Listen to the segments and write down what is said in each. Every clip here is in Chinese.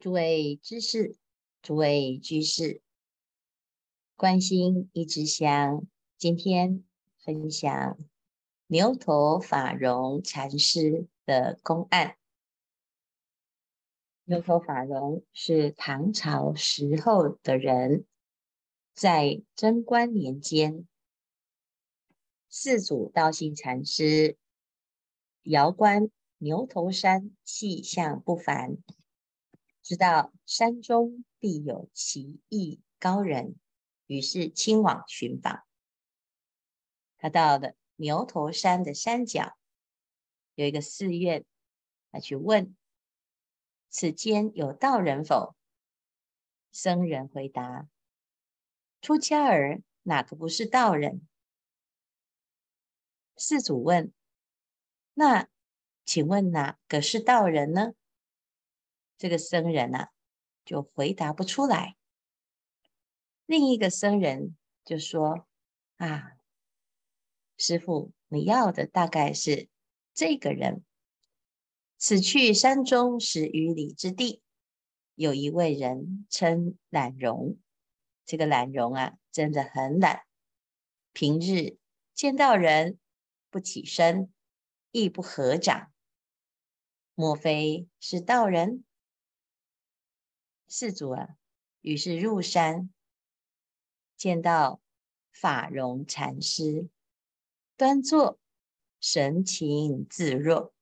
诸位知识，诸位居士，关心一支香，今天分享牛头法融禅师的公案。牛头法融是唐朝时候的人，在贞观年间，四祖道信禅师遥观牛头山气象不凡。知道山中必有奇异高人，于是亲往寻访。他到了牛头山的山脚，有一个寺院，他去问：“此间有道人否？”僧人回答：“出家儿哪个不是道人？”寺主问：“那请问哪个是道人呢？”这个僧人啊，就回答不出来。另一个僧人就说：“啊，师傅，你要的大概是这个人。此去山中十余里之地，有一位人称懒容。这个懒容啊，真的很懒，平日见到人不起身，亦不合掌。莫非是道人？”世祖啊，于是入山，见到法融禅师，端坐，神情自若，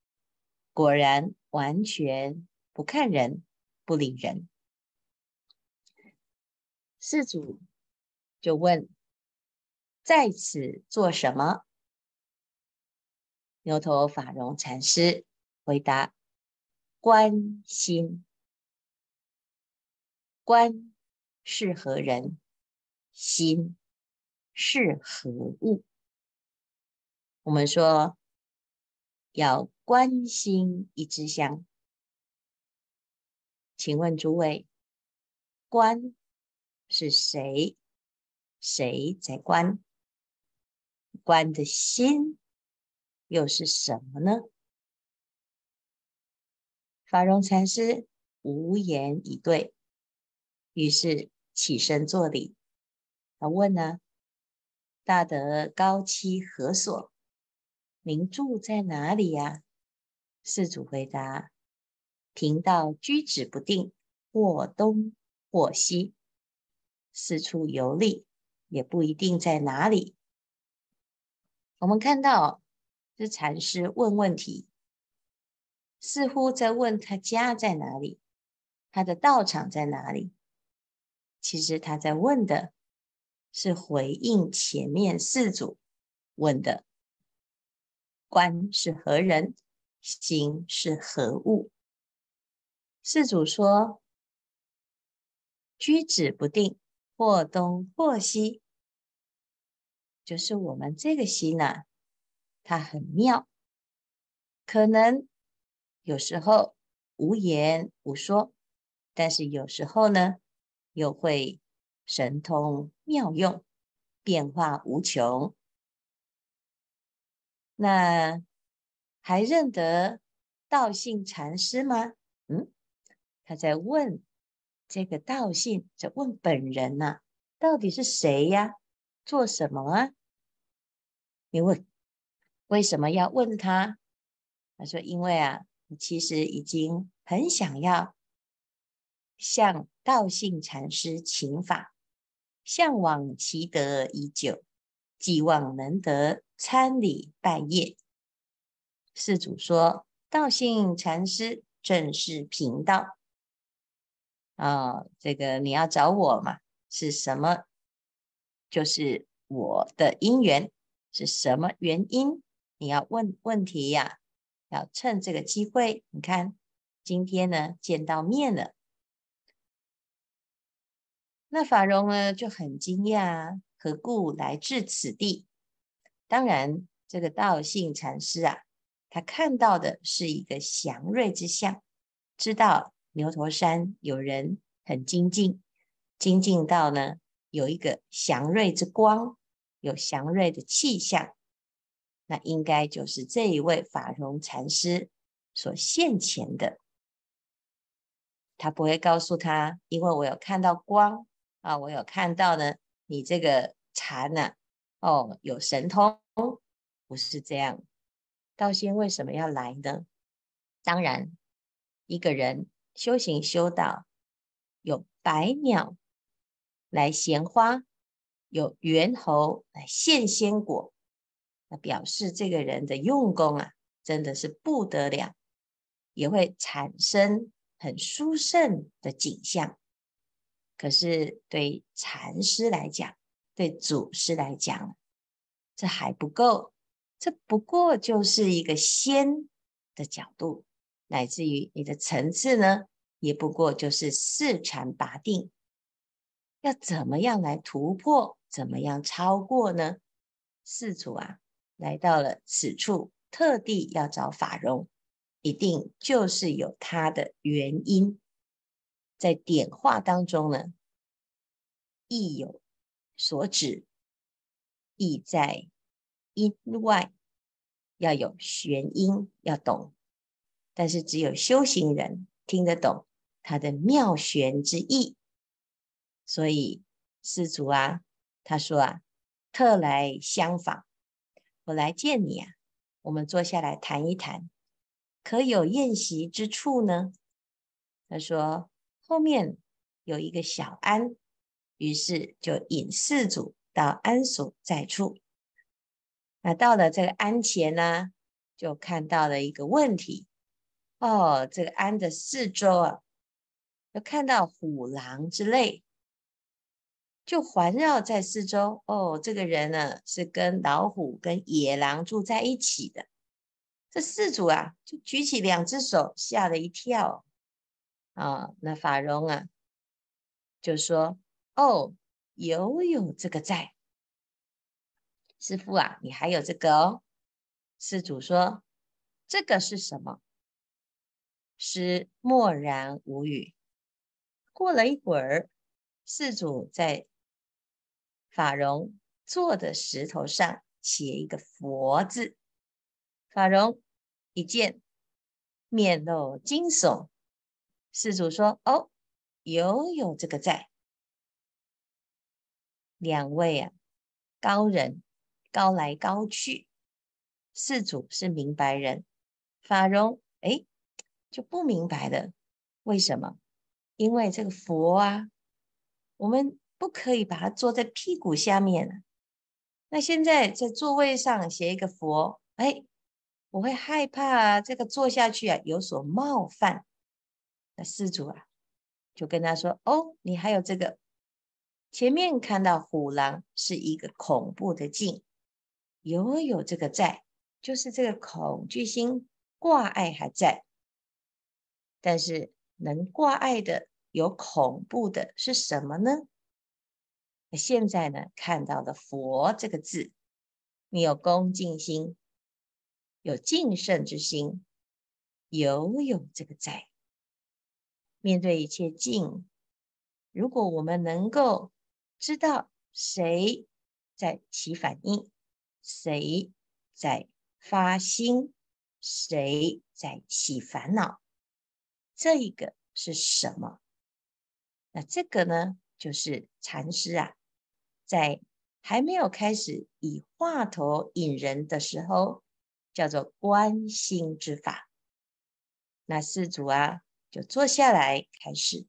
果然完全不看人，不理人。四祖就问：“在此做什么？”牛头法融禅师回答：“观心。”观是何人？心是何物？我们说要观心一支香。请问诸位，观是谁？谁在观？观的心又是什么呢？法融禅师无言以对。于是起身作礼，他问呢：“大德高栖何所？您住在哪里呀？”四祖回答：“贫道居止不定，或东或西，四处游历，也不一定在哪里。”我们看到这禅师问问题，似乎在问他家在哪里，他的道场在哪里。其实他在问的是回应前面四祖问的：观是何人？心是何物？四祖说：居止不定，或东或西，就是我们这个心呐、啊，它很妙，可能有时候无言无说，但是有时候呢。又会神通妙用，变化无穷。那还认得道信禅师吗？嗯，他在问这个道信，在问本人呐、啊，到底是谁呀？做什么啊？你问为什么要问他？他说：因为啊，你其实已经很想要向。道信禅师请法，向往其德已久，寄望能得参礼拜谒。四祖说：“道信禅师正是贫道啊、哦，这个你要找我嘛？是什么？就是我的因缘是什么原因？你要问问题呀、要趁这个机会。你看，今天呢，见到面了。”那法融呢就很惊讶，何故来至此地？当然，这个道信禅师啊，他看到的是一个祥瑞之象，知道牛头山有人很精进，精进到呢有一个祥瑞之光，有祥瑞的气象，那应该就是这一位法融禅师所现前的。他不会告诉他，因为我有看到光啊，我有看到呢，你这个禅呢、啊，哦，有神通，不是这样。道仙为什么要来呢？当然，一个人修行修道，有百鸟来衔花，有猿猴来献仙果，那表示这个人的用功啊，真的是不得了，也会产生。很殊胜的景象，可是对禅师来讲，对祖师来讲，这还不够。这不过就是一个仙的角度，乃至于你的层次呢，也不过就是四禅八定。要怎么样来突破？怎么样超过呢？四祖啊，来到了此处，特地要找法融。一定就是有它的原因，在点化当中呢，意有所指，意在音外，要有玄音，要懂。但是只有修行人听得懂它的妙玄之意，所以四祖啊，他说啊，特来相访，我来见你啊，我们坐下来谈一谈。可有宴席之处呢？他说后面有一个小庵，于是就引四祖到庵所在处。那到了这个庵前呢，就看到了一个问题。哦，这个庵的四周啊，就看到虎狼之类，就环绕在四周。哦，这个人呢是跟老虎、跟野狼住在一起的。这四祖啊，就举起两只手，吓了一跳啊！那法融啊，就说：“哦，有有这个在，师傅啊，你还有这个哦。”施主说：“这个是什么？”师默然无语。过了一会儿，四祖在法融坐的石头上写一个佛字。法融一见，面露惊悚。四祖说：“哦，有有这个在。”两位啊，高人高来高去。四祖是明白人，法融哎就不明白了。为什么？因为这个佛啊，我们不可以把它坐在屁股下面。那现在在座位上写一个佛，哎。我会害怕这个坐下去啊，有所冒犯。那施主啊，就跟他说：“哦，你还有这个，前面看到虎狼是一个恐怖的境，有有这个在，就是这个恐惧心挂碍还在。但是能挂碍的有恐怖的是什么呢？现在呢，看到的佛这个字，你有恭敬心。”有敬圣之心，有有这个在。面对一切境，如果我们能够知道谁在起反应，谁在发心，谁在起烦恼，这一个是什么？那这个呢，就是禅师啊，在还没有开始以话头引人的时候。叫做观心之法。那四祖啊，就坐下来开始。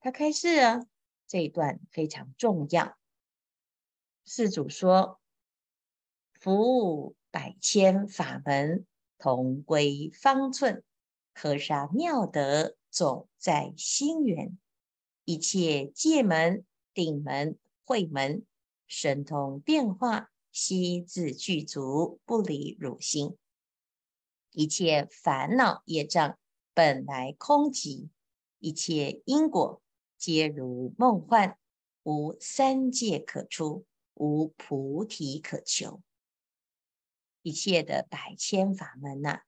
他开示啊，这一段非常重要。四祖说：“服务百千法门，同归方寸；河沙妙德，总在心源。一切界门、定门、会门，神通变化。”悉自具足，不离汝心。一切烦恼业障本来空寂，一切因果皆如梦幻，无三界可出，无菩提可求。一切的百千法门呐、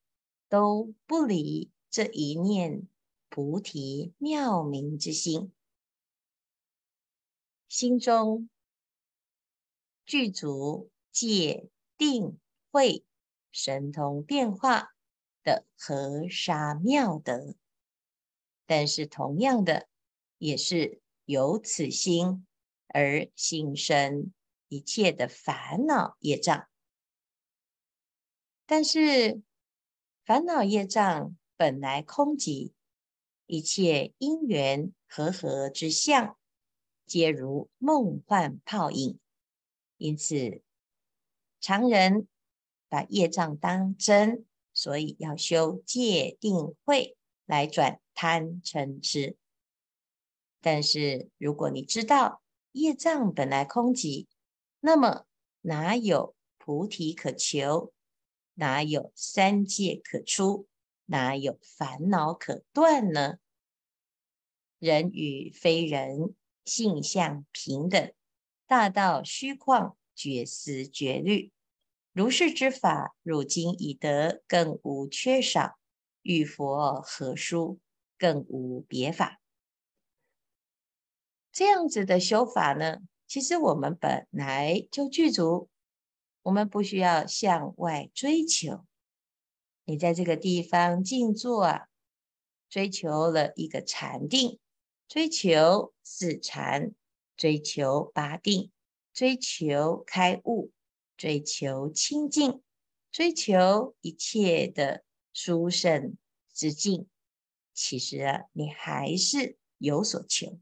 都不离这一念菩提妙明之心，心中具足。戒定慧神通变化的河沙妙德，但是同样的，也是由此心而心生一切的烦恼业障。但是烦恼业障本来空寂，一切因缘和合之相，皆如梦幻泡影。因此，常人把业障当真，所以要修戒定慧来转贪嗔痴。但是，如果你知道业障本来空寂，那么哪有菩提可求？哪有三界可出？哪有烦恼可断呢？人与非人，性相平等，大道虚旷，绝思绝虑。如是之法，汝今已得，更无缺少。与佛何殊？更无别法。这样子的修法呢，其实我们本来就具足。我们不需要向外追求，你在这个地方静坐啊，追求了一个禅定，追求四禅，追求八定，追求开悟，追求清净，追求一切的殊胜之境。其实啊，你还是有所求，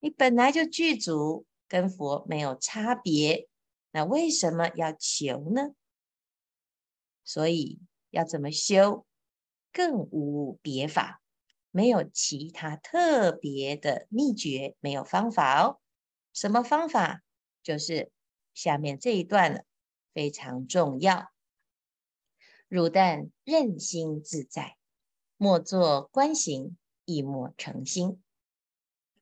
你本来就具足，跟佛没有差别。那为什么要求呢？所以要怎么修，更无别法，没有其他特别的秘诀，没有方法哦。什么方法？就是下面这一段了，非常重要。汝但任心自在，莫作观行，亦莫成心。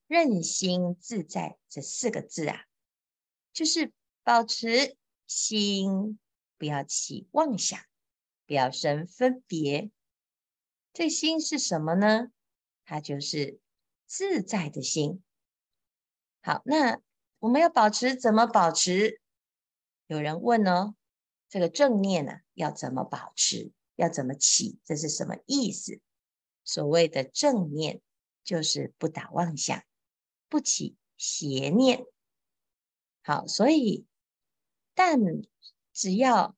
任心自在这四个字啊，就是。保持心不要起妄想，不要生分别。这心是什么呢？它就是自在的心。好，那我们要保持，怎么保持？有人问哦，这个正念呢，要怎么保持？要怎么起？这是什么意思？所谓的正念，就是不打妄想，不起邪念。好，所以。但只要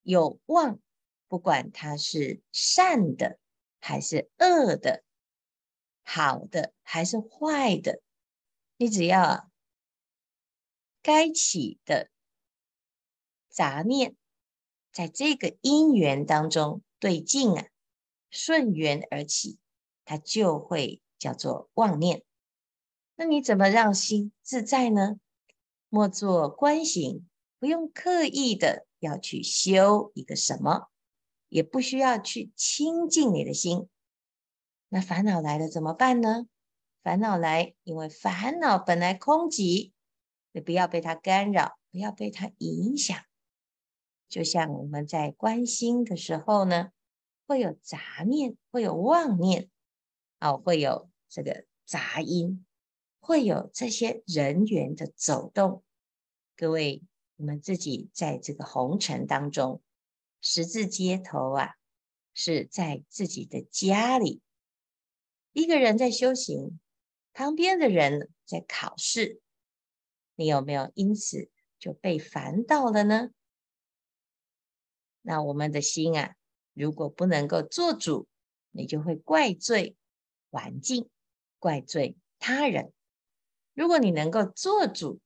有妄，不管它是善的还是恶的，好的还是坏的，你只要该起的杂念，在这个因缘当中对境啊，顺缘而起，它就会叫做妄念。那你怎么让心自在呢？莫做观行。不用刻意的要去修一个什么，也不需要去清净你的心。那烦恼来了怎么办呢？烦恼来，因为烦恼本来空寂，你不要被它干扰，不要被它影响。就像我们在观心的时候呢，会有杂念，会有妄念，哦，会有这个杂音，会有这些人员的走动，各位。我们自己在这个红尘当中，十字街头啊，是在自己的家里，一个人在修行，旁边的人在考试，你有没有因此就被烦到了呢？那我们的心啊，如果不能够做主，你就会怪罪环境，怪罪他人。如果你能够做主，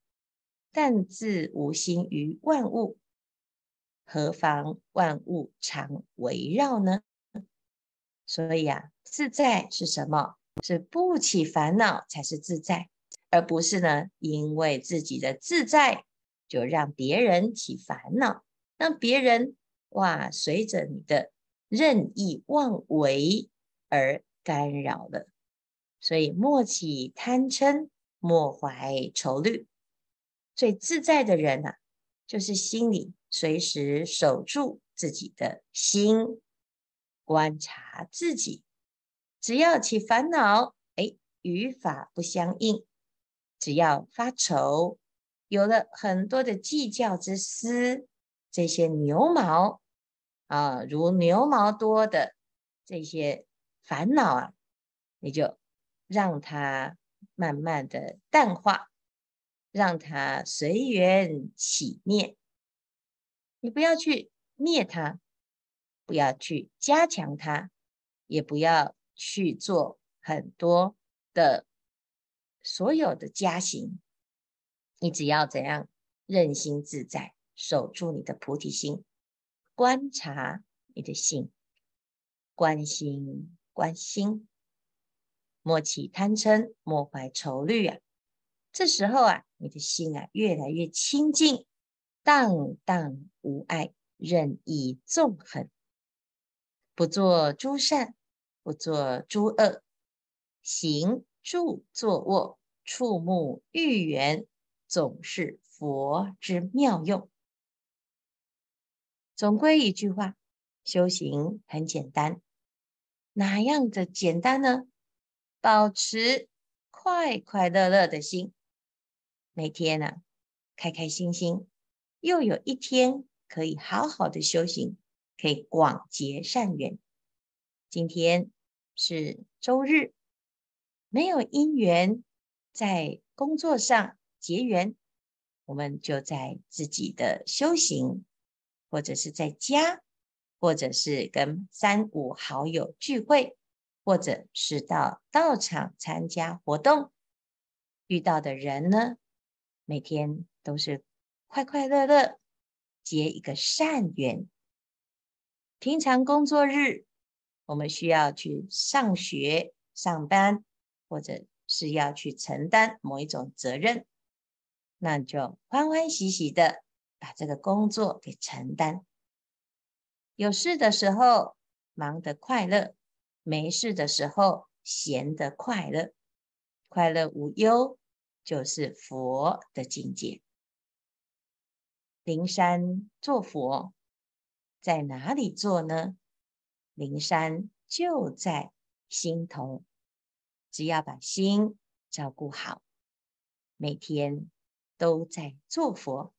但自无心于万物，何妨万物常围绕呢？所以啊，自在是什么？是不起烦恼才是自在，而不是呢，因为自己的自在就让别人起烦恼，让别人哇随着你的任意妄为而干扰了。所以莫起贪嗔，莫怀愁虑。最自在的人啊，就是心里随时守住自己的心，观察自己。只要起烦恼，哎，与法不相应；只要发愁，有了很多的计较之思，这些牛毛啊，如牛毛多的这些烦恼啊，你就让它慢慢的淡化，让它随缘起灭。你不要去灭它，不要去加强它，也不要去做很多的所有的加行。你只要怎样任心自在，守住你的菩提心，观察你的心，观心观心，莫起贪嗔，莫怀愁虑啊！这时候啊，你的心啊越来越清净，荡荡无碍，任意纵横，不做诸善，不做诸恶，行住坐卧，触目遇缘。总是佛之妙用。总归一句话，修行很简单，哪样的简单呢？保持快快乐乐的心，每天呢、啊，开开心心，又有一天可以好好的修行，可以广结善缘。今天是周日，没有因缘在工作上。结缘，我们就在自己的修行，或者是在家，或者是跟三五好友聚会，或者是到道场参加活动，遇到的人呢，每天都是快快乐乐，结一个善缘。平常工作日，我们需要去上学、上班，或者是要去承担某一种责任。那就欢欢喜喜的把这个工作给承担。有事的时候忙得快乐，没事的时候闲得快乐，快乐无忧就是佛的境界。灵山做佛，在哪里做呢？灵山就在心头，只要把心照顾好，每天。都在做佛，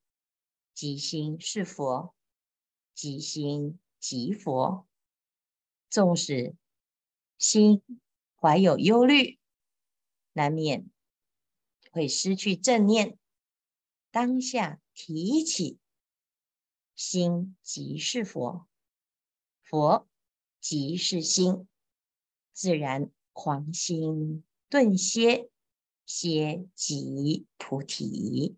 即心是佛，即心即佛。纵使心怀有忧虑，难免会失去正念。当下提起心即是佛，佛即是心，自然狂心顿歇。歇即菩提。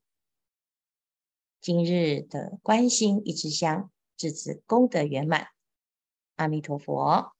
今日的关心一支香，至此功德圆满。阿弥陀佛。